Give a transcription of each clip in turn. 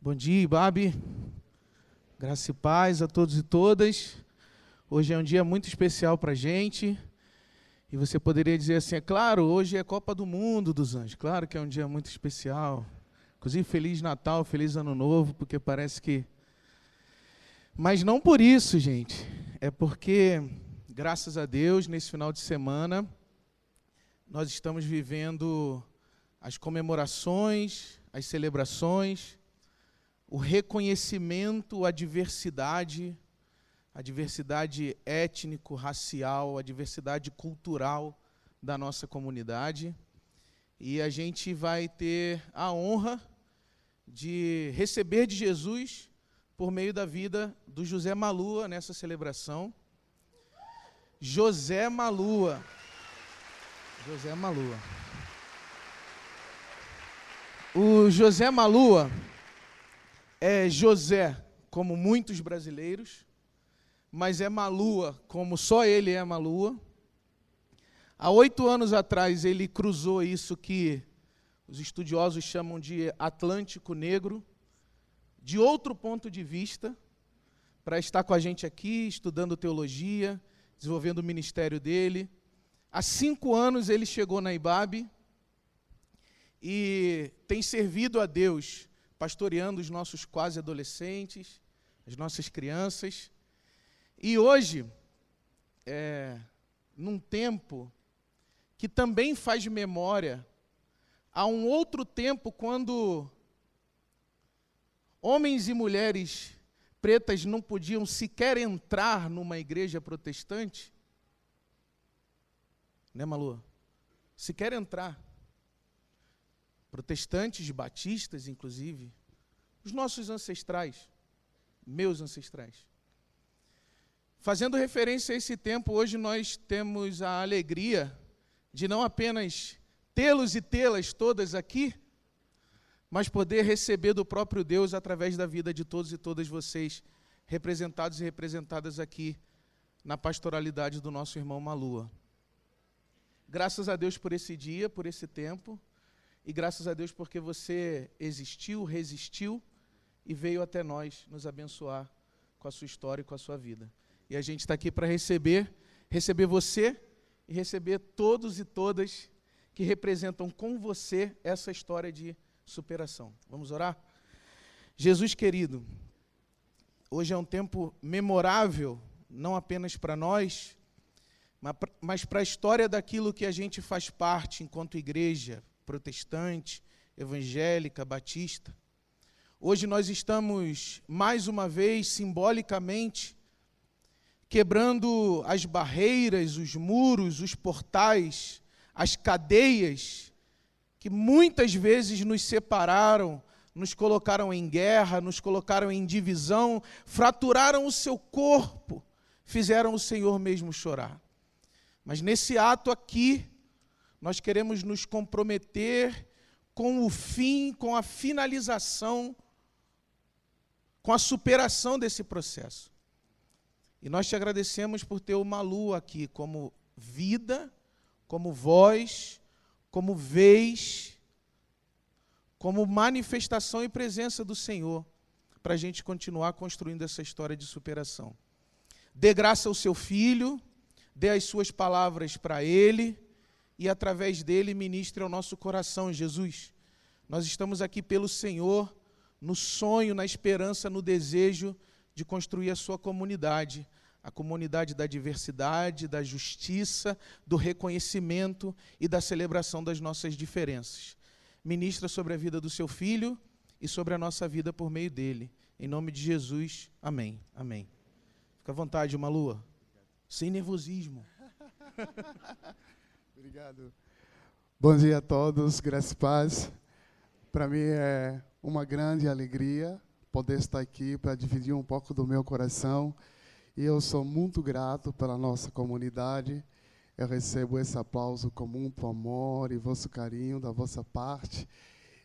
Bom dia, Ibabe. Graça e paz a todos e todas. Hoje é um dia muito especial para a gente. E você poderia dizer assim: é claro, hoje é Copa do Mundo dos Anjos. Claro que é um dia muito especial. Inclusive, Feliz Natal, Feliz Ano Novo, porque parece que. Mas não por isso, gente. É porque, graças a Deus, nesse final de semana, nós estamos vivendo as comemorações, as celebrações, o reconhecimento à diversidade, a diversidade étnico-racial, a diversidade cultural da nossa comunidade. E a gente vai ter a honra de receber de Jesus por meio da vida do José Malua nessa celebração. José Malua. José Malua. O José Malua é José, como muitos brasileiros, mas é Malua, como só ele é Malua. Há oito anos atrás ele cruzou isso que os estudiosos chamam de Atlântico Negro, de outro ponto de vista, para estar com a gente aqui, estudando teologia, desenvolvendo o ministério dele. Há cinco anos ele chegou na IBAB, e tem servido a Deus, pastoreando os nossos quase adolescentes, as nossas crianças. E hoje, é, num tempo que também faz memória a um outro tempo quando homens e mulheres pretas não podiam sequer entrar numa igreja protestante, né, Malu? Sequer entrar protestantes, batistas, inclusive, os nossos ancestrais, meus ancestrais. Fazendo referência a esse tempo, hoje nós temos a alegria de não apenas tê-los e tê-las todas aqui, mas poder receber do próprio Deus através da vida de todos e todas vocês, representados e representadas aqui na pastoralidade do nosso irmão Malua. Graças a Deus por esse dia, por esse tempo. E graças a Deus porque você existiu, resistiu e veio até nós nos abençoar com a sua história e com a sua vida. E a gente está aqui para receber, receber você e receber todos e todas que representam com você essa história de superação. Vamos orar? Jesus querido, hoje é um tempo memorável, não apenas para nós, mas para a história daquilo que a gente faz parte enquanto igreja, protestante, evangélica, batista. Hoje nós estamos, mais uma vez, simbolicamente, quebrando as barreiras, os muros, os portais, as cadeias que muitas vezes nos separaram, nos colocaram em guerra, nos colocaram em divisão, fraturaram o seu corpo, fizeram o Senhor mesmo chorar. Mas nesse ato aqui, nós queremos nos comprometer com o fim, com a finalização, com a superação desse processo. E nós te agradecemos por ter o Malu aqui como vida, como voz, como vez, como manifestação e presença do Senhor, para a gente continuar construindo essa história de superação. Dê graça ao seu filho, dê as suas palavras para ele e através dele ministre ao nosso coração, Jesus. Nós estamos aqui pelo Senhor, no sonho, na esperança, no desejo de construir a sua comunidade, a comunidade da diversidade, da justiça, do reconhecimento e da celebração das nossas diferenças. Ministra sobre a vida do seu filho e sobre a nossa vida por meio dele. Em nome de Jesus, amém. Amém. Fica à vontade, uma lua. Sem nervosismo. Obrigado. Bom dia a todos, graças e paz. Para mim é uma grande alegria poder estar aqui para dividir um pouco do meu coração. E eu sou muito grato pela nossa comunidade. Eu recebo esse aplauso com muito amor e vosso carinho da vossa parte.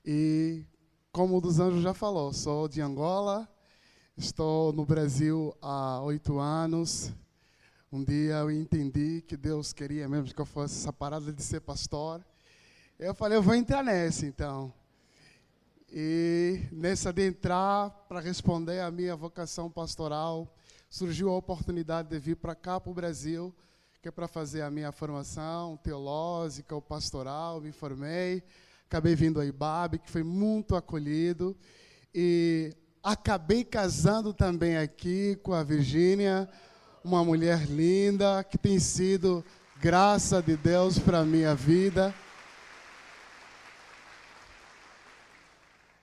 E, como o dos Anjos já falou, sou de Angola, estou no Brasil há oito anos. Um dia eu entendi que Deus queria mesmo que eu fosse essa parada de ser pastor. Eu falei, eu vou entrar nessa então. E nessa de entrar para responder à minha vocação pastoral, surgiu a oportunidade de vir para cá, para o Brasil, que é para fazer a minha formação teológica ou pastoral. Me formei, acabei vindo a Ibabe, que foi muito acolhido. E acabei casando também aqui com a Virgínia, uma mulher linda, que tem sido graça de Deus para minha vida.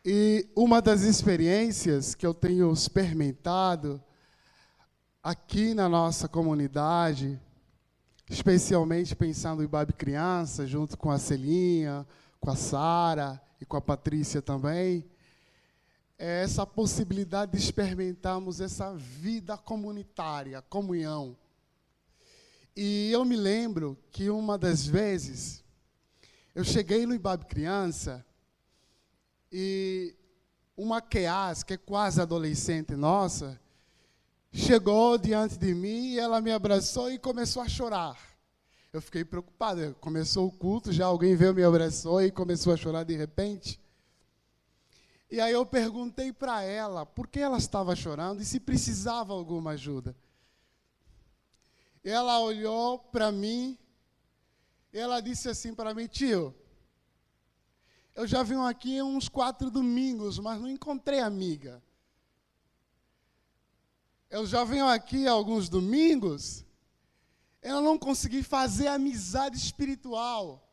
E uma das experiências que eu tenho experimentado aqui na nossa comunidade, especialmente pensando em Babi Criança, junto com a Celinha, com a Sara e com a Patrícia também, é essa possibilidade de experimentarmos essa vida comunitária, comunhão. E eu me lembro que uma das vezes eu cheguei no Ibabe Criança e uma Keas, que é quase adolescente nossa, chegou diante de mim e ela me abraçou e começou a chorar. Eu fiquei preocupado. Começou o culto, já alguém veio, me abraçou e começou a chorar de repente. E aí eu perguntei para ela por que ela estava chorando e se precisava alguma ajuda. Ela olhou para mim, ela disse assim para mim, tio, eu já vim aqui uns quatro domingos, mas não encontrei amiga. Eu já venho aqui alguns domingos, eu não consegui fazer amizade espiritual.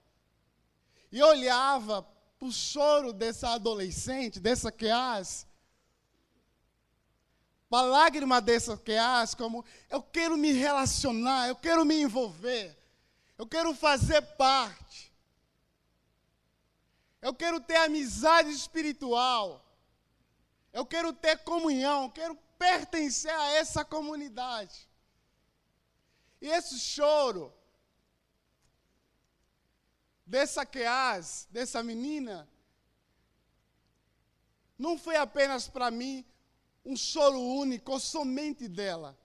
E eu olhava para o choro dessa adolescente, dessa Keas, para a lágrima dessa Keas, como eu quero me relacionar, eu quero me envolver, eu quero fazer parte. Eu quero ter amizade espiritual. Eu quero ter comunhão, eu quero pertencer a essa comunidade. E esse choro dessa Keaz, dessa menina, não foi apenas para mim um choro único somente dela.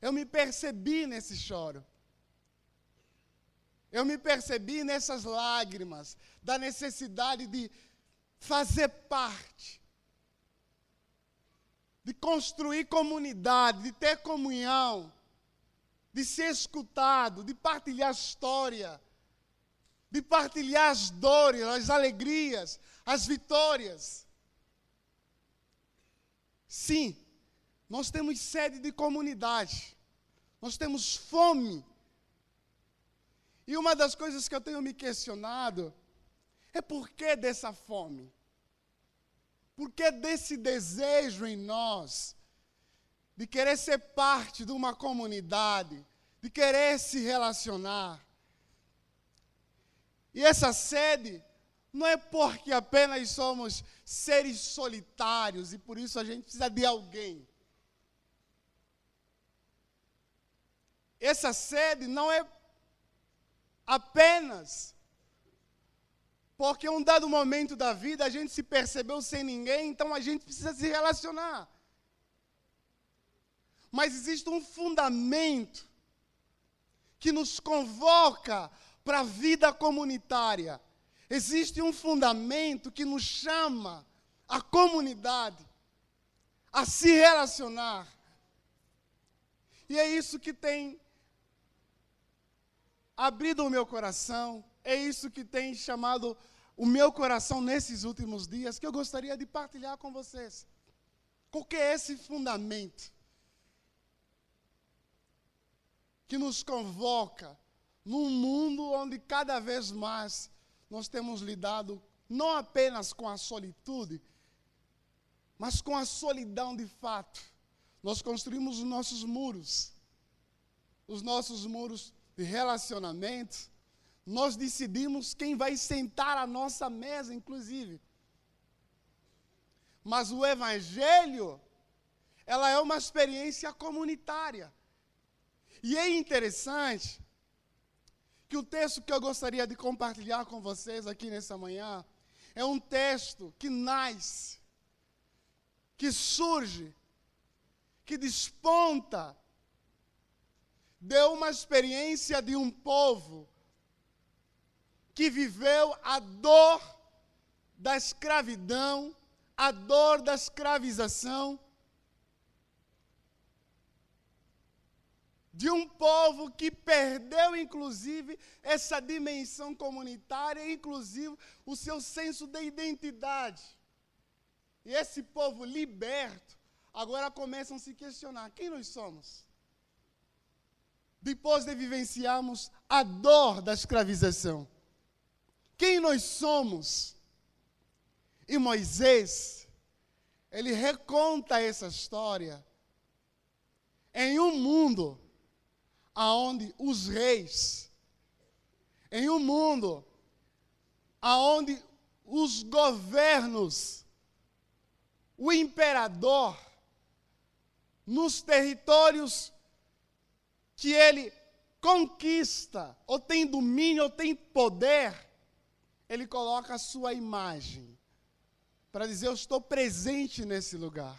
Eu me percebi nesse choro. Eu me percebi nessas lágrimas, da necessidade de fazer parte, de construir comunidade, de ter comunhão, de ser escutado, de partilhar história, de partilhar as dores, as alegrias, as vitórias. Sim, nós temos sede de comunidade, nós temos fome e uma das coisas que eu tenho me questionado é por que dessa fome? Por que desse desejo em nós de querer ser parte de uma comunidade, de querer se relacionar? E essa sede não é porque apenas somos seres solitários e por isso a gente precisa de alguém. Essa sede não é apenas porque um dado momento da vida a gente se percebeu sem ninguém, então a gente precisa se relacionar. Mas existe um fundamento que nos convoca para a vida comunitária. Existe um fundamento que nos chama a comunidade a se relacionar. E é isso que tem abrido o meu coração, é isso que tem chamado o meu coração nesses últimos dias, que eu gostaria de partilhar com vocês. Qual que é esse fundamento que nos convoca num mundo onde cada vez mais nós temos lidado não apenas com a solitude, mas com a solidão de fato. Nós construímos os nossos muros, os nossos muros de relacionamento, nós decidimos quem vai sentar à nossa mesa, inclusive. Mas o Evangelho, ela é uma experiência comunitária. E é interessante que o texto que eu gostaria de compartilhar com vocês aqui nessa manhã é um texto que nasce, que surge, que desponta deu uma experiência de um povo que viveu a dor da escravidão, a dor da escravização de um povo que perdeu, inclusive, essa dimensão comunitária, inclusive o seu senso de identidade. E esse povo liberto, agora começam a se questionar: quem nós somos? Depois de vivenciarmos a dor da escravização, quem nós somos? E Moisés, ele reconta essa história em um mundo aonde os reis, em um mundo aonde os governos, o imperador, nos territórios que ele conquista, ou tem domínio, ou tem poder, ele coloca a sua imagem para dizer: Eu estou presente nesse lugar.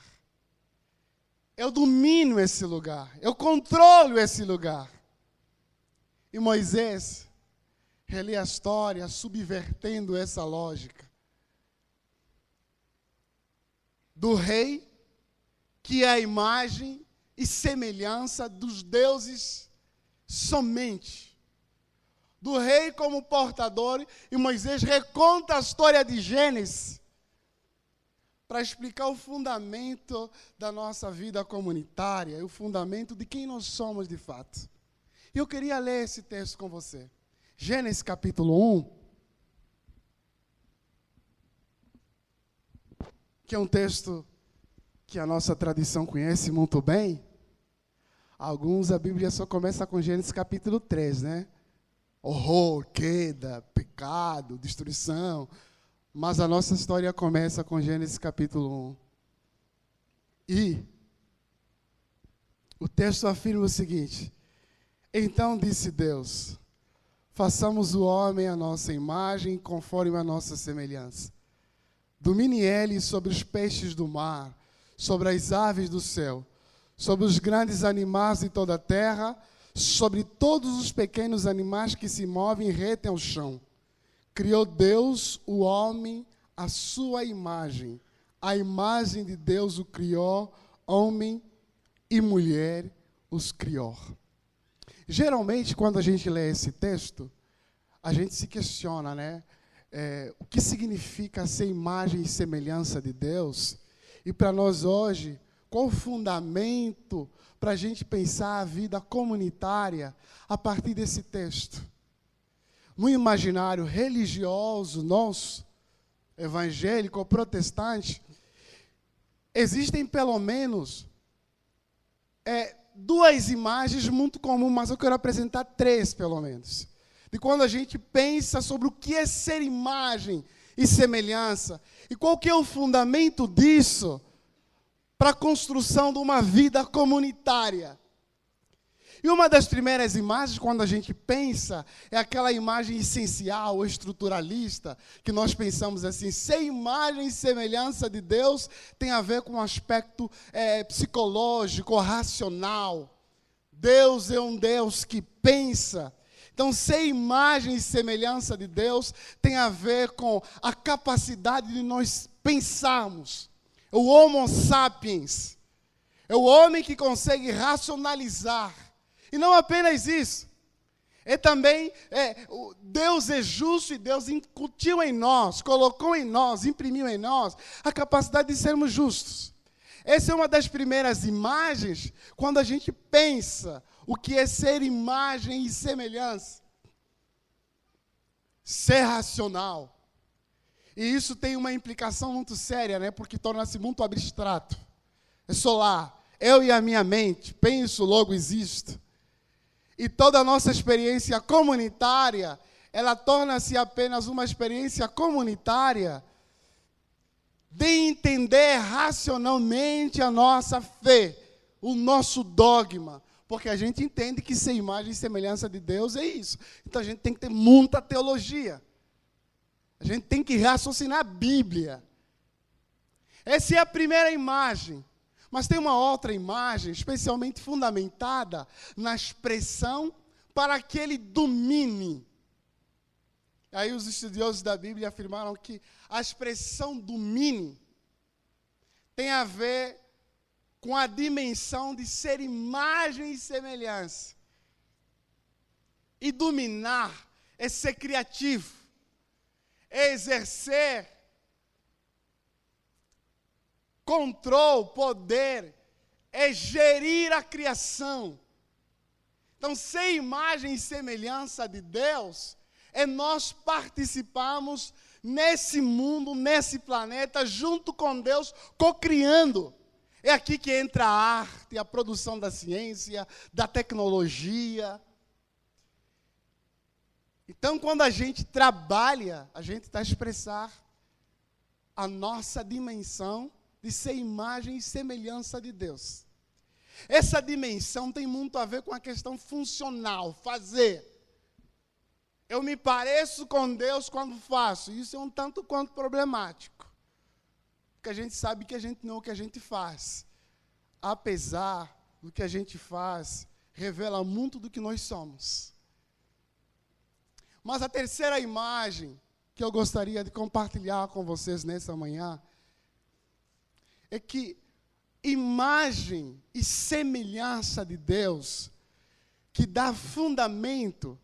Eu domino esse lugar, eu controlo esse lugar. E Moisés relê a história subvertendo essa lógica. Do rei, que é a imagem e semelhança dos deuses somente. Do rei como portador, e Moisés reconta a história de Gênesis para explicar o fundamento da nossa vida comunitária o fundamento de quem nós somos de fato. Eu queria ler esse texto com você. Gênesis capítulo 1. Que é um texto que a nossa tradição conhece muito bem. Alguns a Bíblia só começa com Gênesis capítulo 3, né? Horror, queda, pecado, destruição, mas a nossa história começa com Gênesis capítulo 1. E o texto afirma o seguinte: Então disse Deus: Façamos o homem à nossa imagem, conforme a nossa semelhança. Domine ele sobre os peixes do mar, sobre as aves do céu, sobre os grandes animais de toda a terra, sobre todos os pequenos animais que se movem e retem ao chão. Criou Deus o homem à sua imagem. A imagem de Deus o criou, homem e mulher os criou. Geralmente, quando a gente lê esse texto, a gente se questiona, né? É, o que significa ser imagem e semelhança de Deus? E para nós hoje, qual o fundamento para a gente pensar a vida comunitária a partir desse texto? No imaginário religioso nosso, evangélico protestante, existem pelo menos é, duas imagens muito comuns, mas eu quero apresentar três pelo menos. De quando a gente pensa sobre o que é ser imagem e semelhança, e qual que é o fundamento disso para a construção de uma vida comunitária. E uma das primeiras imagens, quando a gente pensa, é aquela imagem essencial, estruturalista, que nós pensamos assim: ser imagem e semelhança de Deus tem a ver com um aspecto é, psicológico, racional. Deus é um Deus que pensa. Então, ser imagem e semelhança de Deus tem a ver com a capacidade de nós pensarmos. O Homo sapiens é o homem que consegue racionalizar e não apenas isso. É também, é, Deus é justo e Deus incutiu em nós, colocou em nós, imprimiu em nós a capacidade de sermos justos. Essa é uma das primeiras imagens quando a gente pensa o que é ser imagem e semelhança. Ser racional. E isso tem uma implicação muito séria, né? Porque torna-se muito abstrato. É solar. Eu e a minha mente, penso, logo existo. E toda a nossa experiência comunitária, ela torna-se apenas uma experiência comunitária de entender racionalmente a nossa fé, o nosso dogma. Porque a gente entende que ser imagem e semelhança de Deus é isso. Então a gente tem que ter muita teologia. A gente tem que raciocinar a Bíblia. Essa é a primeira imagem. Mas tem uma outra imagem, especialmente fundamentada na expressão para que ele domine. Aí os estudiosos da Bíblia afirmaram que a expressão domine tem a ver com a dimensão de ser imagem e semelhança. E dominar é ser criativo, é exercer controle, poder, é gerir a criação. Então, ser imagem e semelhança de Deus é nós participarmos nesse mundo, nesse planeta, junto com Deus, co-criando. É aqui que entra a arte, a produção da ciência, da tecnologia. Então, quando a gente trabalha, a gente está a expressar a nossa dimensão de ser imagem e semelhança de Deus. Essa dimensão tem muito a ver com a questão funcional, fazer. Eu me pareço com Deus quando faço. Isso é um tanto quanto problemático. Porque a gente sabe que a gente não é o que a gente faz. Apesar do que a gente faz, revela muito do que nós somos. Mas a terceira imagem que eu gostaria de compartilhar com vocês nessa manhã é que imagem e semelhança de Deus, que dá fundamento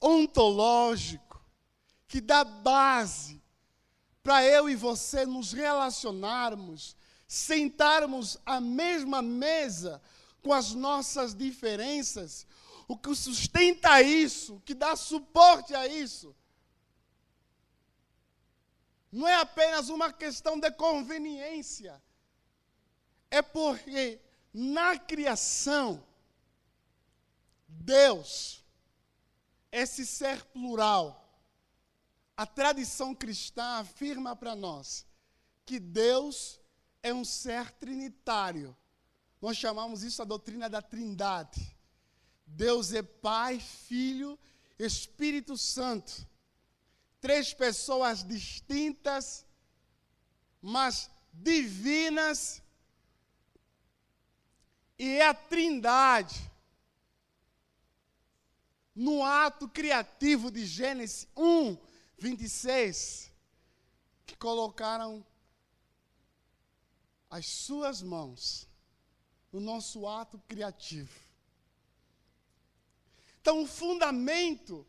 ontológico, que dá base para eu e você nos relacionarmos, sentarmos à mesma mesa com as nossas diferenças, o que sustenta isso, o que dá suporte a isso, não é apenas uma questão de conveniência, é porque na criação, Deus, esse ser plural, a tradição cristã afirma para nós que Deus é um ser trinitário. Nós chamamos isso a doutrina da Trindade. Deus é Pai, Filho, Espírito Santo. Três pessoas distintas, mas divinas e é a Trindade, no ato criativo de Gênesis 1, 26, que colocaram as suas mãos no nosso ato criativo. Então, o fundamento,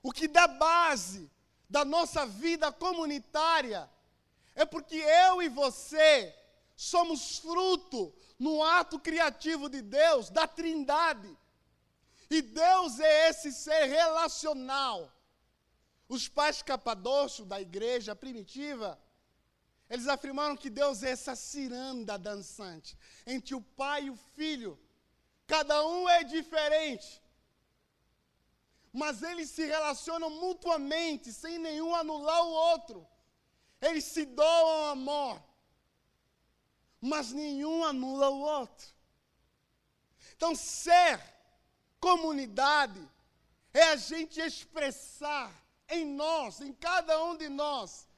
o que dá base da nossa vida comunitária, é porque eu e você somos fruto no ato criativo de Deus, da Trindade. E Deus é esse ser relacional. Os pais capadócios da igreja primitiva, eles afirmaram que Deus é essa ciranda dançante entre o pai e o filho. Cada um é diferente. Mas eles se relacionam mutuamente, sem nenhum anular o outro. Eles se doam amor mas nenhum anula o outro. Então, ser comunidade é a gente expressar em nós, em cada um de nós,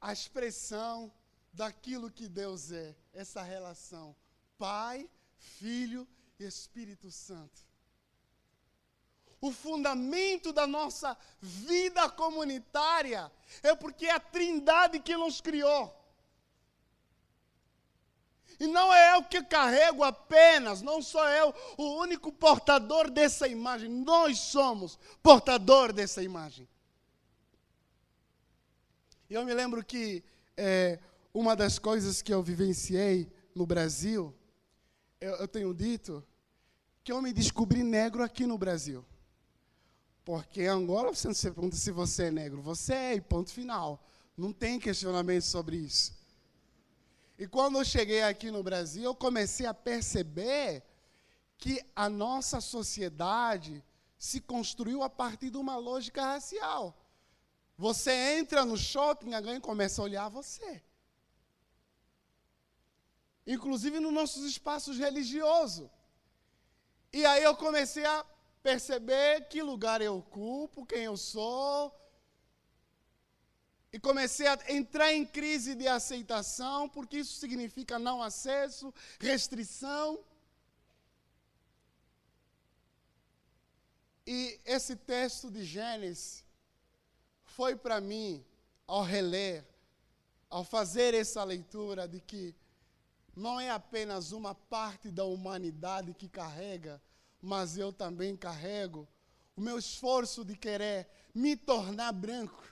a expressão daquilo que Deus é, essa relação Pai, Filho e Espírito Santo o fundamento da nossa vida comunitária é porque é a Trindade que nos criou. E não é eu que carrego apenas, não sou eu o único portador dessa imagem, nós somos portador dessa imagem. E eu me lembro que é, uma das coisas que eu vivenciei no Brasil, eu, eu tenho dito que eu me descobri negro aqui no Brasil. Porque em Angola você não se pergunta se você é negro. Você é, e ponto final. Não tem questionamento sobre isso. E quando eu cheguei aqui no Brasil, eu comecei a perceber que a nossa sociedade se construiu a partir de uma lógica racial. Você entra no shopping, alguém começa a olhar você. Inclusive nos nossos espaços religiosos. E aí eu comecei a perceber que lugar eu ocupo, quem eu sou. E comecei a entrar em crise de aceitação, porque isso significa não acesso, restrição. E esse texto de Gênesis foi para mim, ao reler, ao fazer essa leitura, de que não é apenas uma parte da humanidade que carrega, mas eu também carrego. O meu esforço de querer me tornar branco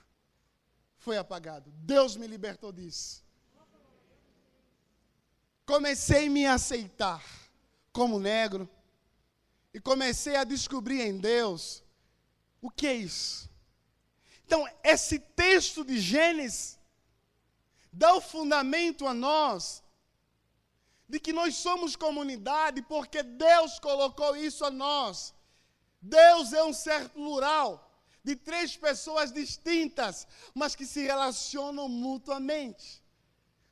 foi apagado. Deus me libertou disso. Comecei a me aceitar como negro e comecei a descobrir em Deus o que é isso. Então, esse texto de Gênesis dá o fundamento a nós de que nós somos comunidade porque Deus colocou isso a nós. Deus é um ser plural, de três pessoas distintas, mas que se relacionam mutuamente,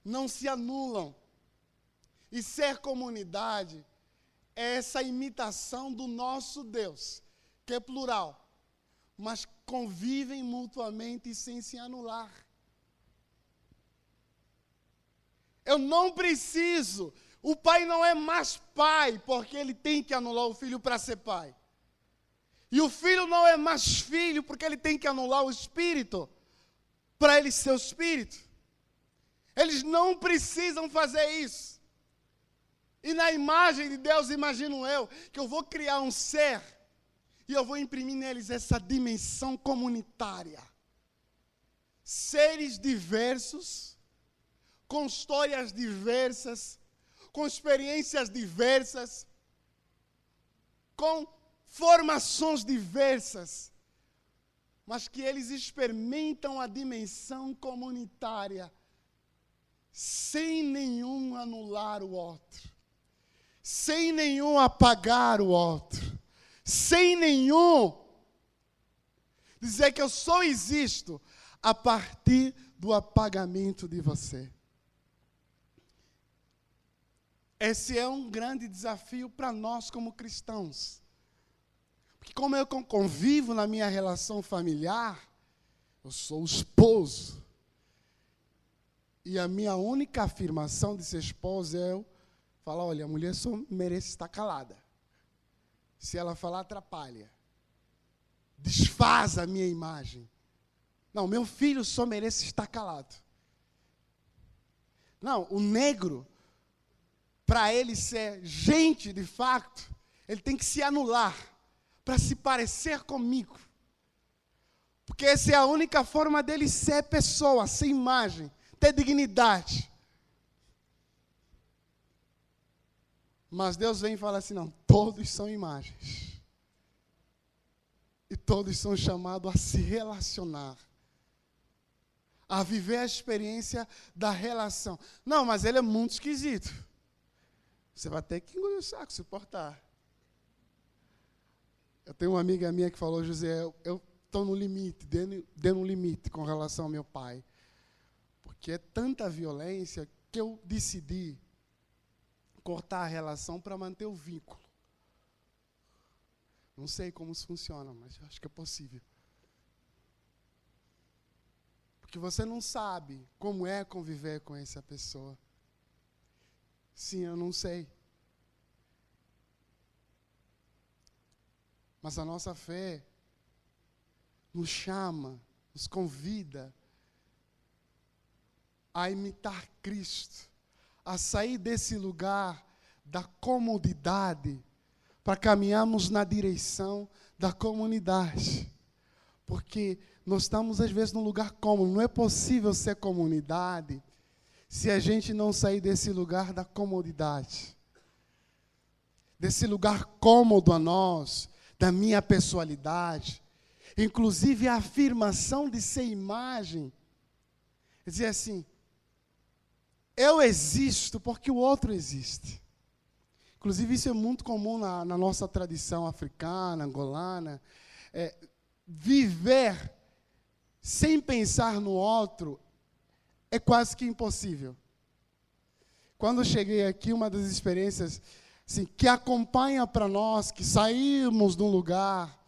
não se anulam. E ser comunidade é essa imitação do nosso Deus, que é plural, mas convivem mutuamente sem se anular. Eu não preciso. O pai não é mais pai, porque ele tem que anular o filho para ser pai. E o filho não é mais filho, porque ele tem que anular o espírito para ele ser o espírito. Eles não precisam fazer isso. E na imagem de Deus, imagino eu, que eu vou criar um ser e eu vou imprimir neles essa dimensão comunitária. Seres diversos, com histórias diversas, com experiências diversas, com formações diversas, mas que eles experimentam a dimensão comunitária sem nenhum anular o outro, sem nenhum apagar o outro, sem nenhum dizer que eu só existo a partir do apagamento de você. Esse é um grande desafio para nós como cristãos. Porque como eu convivo na minha relação familiar, eu sou esposo. E a minha única afirmação de ser esposo é eu falar, olha, a mulher só merece estar calada. Se ela falar, atrapalha. Desfaz a minha imagem. Não, meu filho só merece estar calado. Não, o negro para ele ser gente de fato, ele tem que se anular para se parecer comigo. Porque essa é a única forma dele ser pessoa, ser imagem, ter dignidade. Mas Deus vem e fala assim: não, todos são imagens. E todos são chamados a se relacionar. A viver a experiência da relação. Não, mas ele é muito esquisito. Você vai ter que engolir o saco, suportar. Eu tenho uma amiga minha que falou, José, eu estou no limite, dando, dando um limite com relação ao meu pai. Porque é tanta violência que eu decidi cortar a relação para manter o vínculo. Não sei como isso funciona, mas acho que é possível. Porque você não sabe como é conviver com essa pessoa. Sim, eu não sei. Mas a nossa fé nos chama, nos convida a imitar Cristo, a sair desse lugar da comodidade para caminharmos na direção da comunidade. Porque nós estamos às vezes num lugar cômodo, não é possível ser comunidade se a gente não sair desse lugar da comodidade, desse lugar cômodo a nós, da minha pessoalidade, inclusive a afirmação de ser imagem, dizer assim, eu existo porque o outro existe. Inclusive, isso é muito comum na, na nossa tradição africana, angolana. É, viver sem pensar no outro é quase que impossível. Quando cheguei aqui, uma das experiências assim, que acompanha para nós, que saímos de um lugar,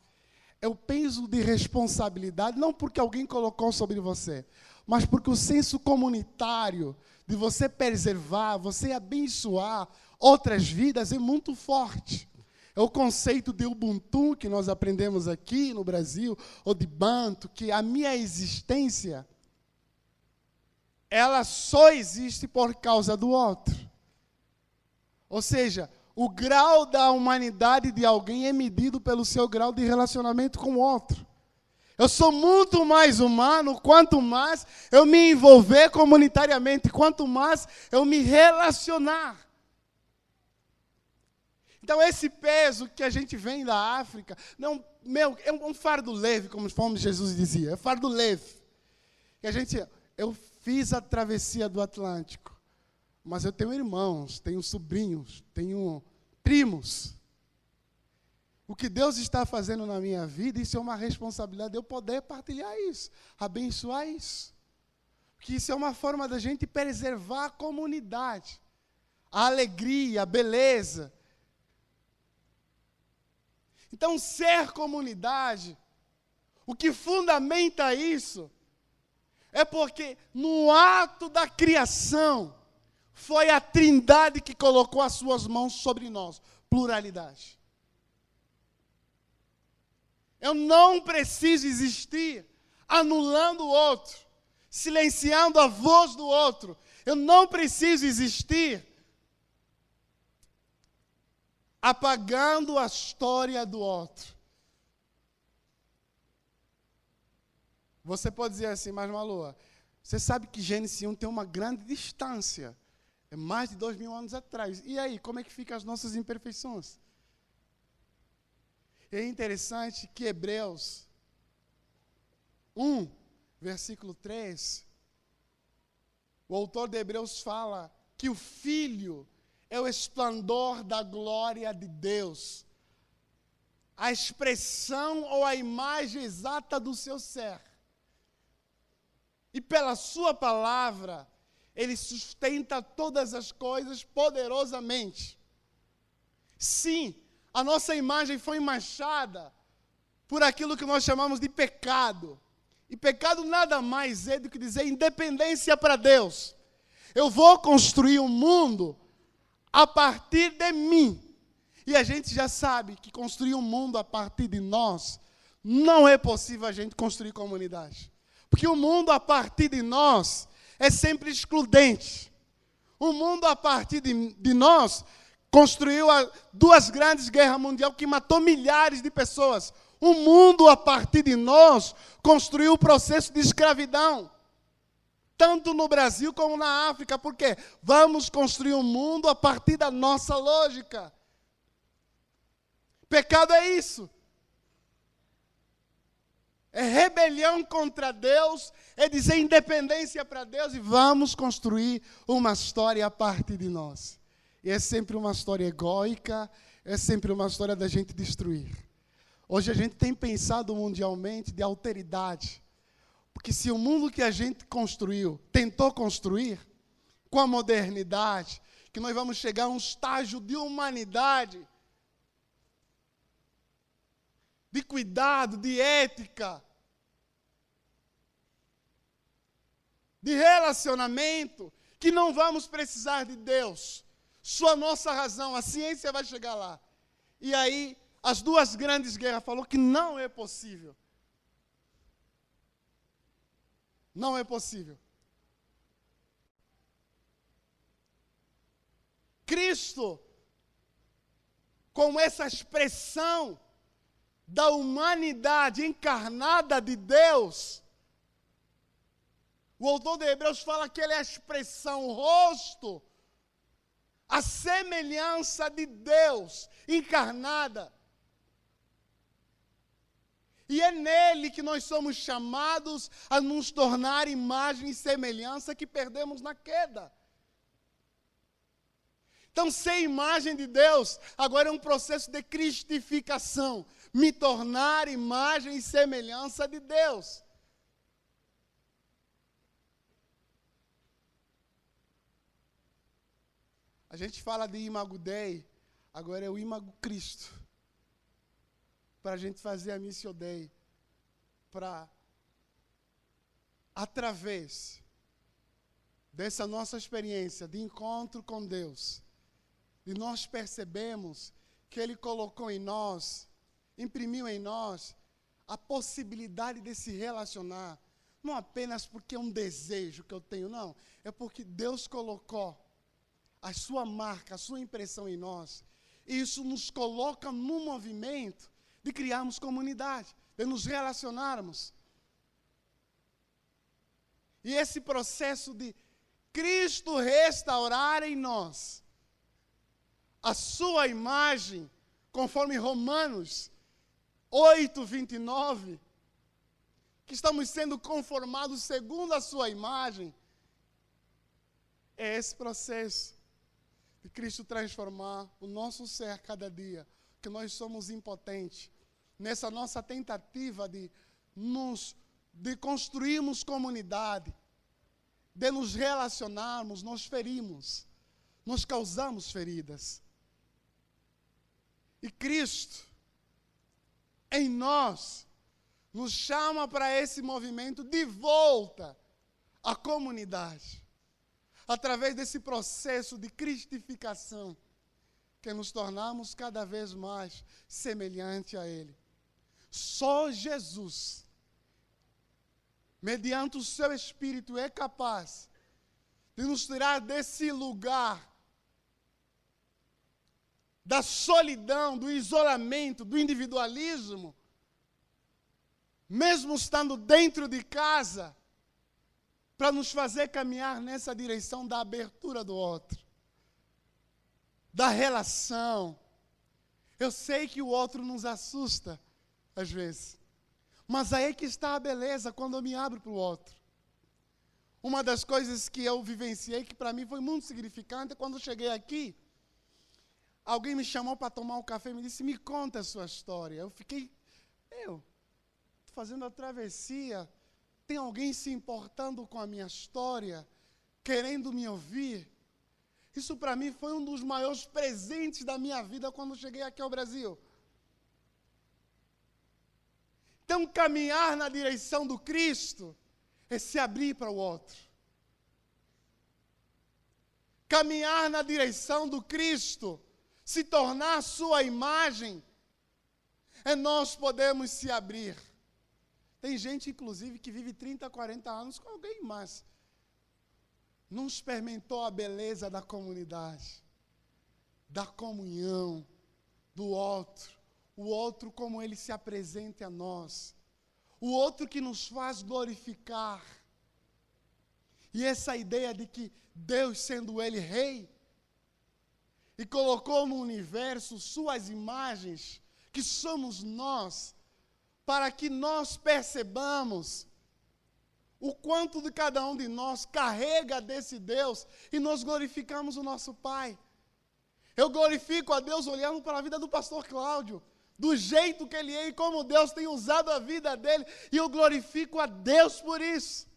é o peso de responsabilidade, não porque alguém colocou sobre você, mas porque o senso comunitário de você preservar, você abençoar outras vidas é muito forte. É o conceito de Ubuntu que nós aprendemos aqui no Brasil, ou de Banto, que a minha existência ela só existe por causa do outro. Ou seja, o grau da humanidade de alguém é medido pelo seu grau de relacionamento com o outro. Eu sou muito mais humano quanto mais eu me envolver comunitariamente, quanto mais eu me relacionar. Então, esse peso que a gente vem da África, não, meu, é um fardo leve, como, como Jesus dizia, é fardo leve. E a gente, eu fiz a travessia do Atlântico, mas eu tenho irmãos, tenho sobrinhos, tenho primos. O que Deus está fazendo na minha vida, isso é uma responsabilidade de eu poder partilhar isso, abençoar isso. Que isso é uma forma da gente preservar a comunidade, a alegria, a beleza. Então, ser comunidade, o que fundamenta isso, é porque no ato da criação, foi a Trindade que colocou as suas mãos sobre nós pluralidade. Eu não preciso existir anulando o outro, silenciando a voz do outro. Eu não preciso existir apagando a história do outro. Você pode dizer assim, mas Malua, você sabe que Gênesis 1 tem uma grande distância. É mais de dois mil anos atrás. E aí, como é que ficam as nossas imperfeições? É interessante que Hebreus 1, versículo 3, o autor de Hebreus fala que o Filho é o esplendor da glória de Deus, a expressão ou a imagem exata do seu ser. E pela Sua palavra, Ele sustenta todas as coisas poderosamente. Sim, a nossa imagem foi manchada por aquilo que nós chamamos de pecado. E pecado nada mais é do que dizer independência para Deus. Eu vou construir um mundo a partir de mim. E a gente já sabe que construir um mundo a partir de nós não é possível a gente construir comunidade. Porque o mundo a partir de nós é sempre excludente. O mundo a partir de, de nós construiu a, duas grandes guerras mundiais que matou milhares de pessoas. O mundo a partir de nós construiu o processo de escravidão. Tanto no Brasil como na África, porque vamos construir um mundo a partir da nossa lógica. Pecado é isso é rebelião contra Deus, é dizer independência para Deus e vamos construir uma história a partir de nós. E é sempre uma história egóica, é sempre uma história da gente destruir. Hoje a gente tem pensado mundialmente de alteridade, porque se o mundo que a gente construiu, tentou construir, com a modernidade, que nós vamos chegar a um estágio de humanidade de cuidado, de ética, de relacionamento, que não vamos precisar de Deus. Sua nossa razão, a ciência vai chegar lá. E aí, as duas grandes guerras falou que não é possível. Não é possível. Cristo, com essa expressão da humanidade encarnada de Deus. O autor de Hebreus fala que ele é a expressão, o rosto, a semelhança de Deus encarnada. E é nele que nós somos chamados a nos tornar imagem e semelhança que perdemos na queda. Então, ser imagem de Deus agora é um processo de cristificação me tornar imagem e semelhança de Deus. A gente fala de imago Dei, agora é o imago Cristo. Para a gente fazer a missão Dei. Para, através dessa nossa experiência de encontro com Deus, e nós percebemos que Ele colocou em nós, imprimiu em nós, a possibilidade de se relacionar. Não apenas porque é um desejo que eu tenho, não. É porque Deus colocou a sua marca, a sua impressão em nós. E isso nos coloca no movimento de criarmos comunidade, de nos relacionarmos. E esse processo de Cristo restaurar em nós a sua imagem, conforme Romanos 8, 29, que estamos sendo conformados segundo a sua imagem, é esse processo de Cristo transformar o nosso ser cada dia, que nós somos impotentes, nessa nossa tentativa de nos de construirmos comunidade, de nos relacionarmos, nós ferimos, nós causamos feridas. E Cristo, em nós, nos chama para esse movimento de volta à comunidade. Através desse processo de cristificação, que nos tornamos cada vez mais semelhante a Ele. Só Jesus, mediante o seu Espírito, é capaz de nos tirar desse lugar da solidão, do isolamento, do individualismo, mesmo estando dentro de casa, para nos fazer caminhar nessa direção da abertura do outro, da relação. Eu sei que o outro nos assusta, às vezes, mas aí que está a beleza quando eu me abro para o outro. Uma das coisas que eu vivenciei, que para mim foi muito significante, é quando cheguei aqui, Alguém me chamou para tomar um café e me disse: Me conta a sua história. Eu fiquei, eu, fazendo a travessia. Tem alguém se importando com a minha história, querendo me ouvir? Isso para mim foi um dos maiores presentes da minha vida quando cheguei aqui ao Brasil. Então, caminhar na direção do Cristo é se abrir para o outro. Caminhar na direção do Cristo se tornar sua imagem, é nós podemos se abrir. Tem gente, inclusive, que vive 30, 40 anos com alguém, mas não experimentou a beleza da comunidade, da comunhão, do outro, o outro como ele se apresenta a nós, o outro que nos faz glorificar. E essa ideia de que Deus, sendo Ele Rei, e colocou no universo suas imagens, que somos nós, para que nós percebamos o quanto de cada um de nós carrega desse Deus e nós glorificamos o nosso Pai. Eu glorifico a Deus olhando para a vida do pastor Cláudio, do jeito que ele é e como Deus tem usado a vida dele, e eu glorifico a Deus por isso.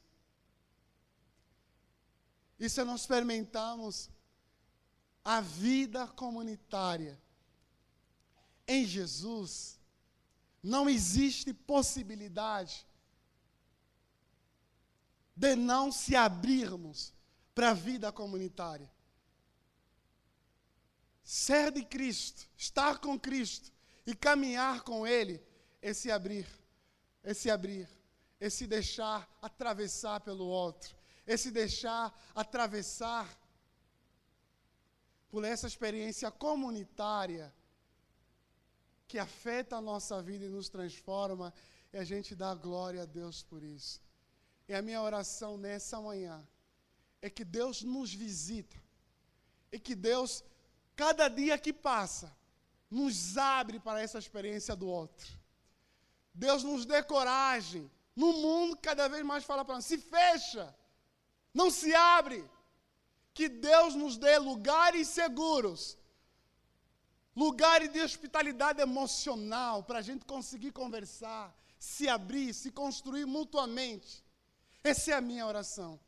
E se nós experimentamos a vida comunitária. Em Jesus, não existe possibilidade de não se abrirmos para a vida comunitária. Ser de Cristo, estar com Cristo e caminhar com Ele, esse abrir, esse abrir, esse deixar atravessar pelo outro, esse deixar atravessar por essa experiência comunitária que afeta a nossa vida e nos transforma, e a gente dá glória a Deus por isso. E a minha oração nessa manhã é que Deus nos visita, e que Deus, cada dia que passa, nos abre para essa experiência do outro. Deus nos dê coragem. No mundo, cada vez mais fala para nós: se fecha, não se abre que Deus nos dê lugares seguros, lugares de hospitalidade emocional, para a gente conseguir conversar, se abrir, se construir mutuamente. Essa é a minha oração.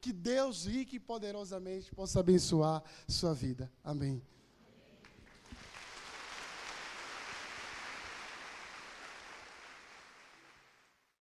Que Deus, rico e poderosamente, possa abençoar sua vida. Amém.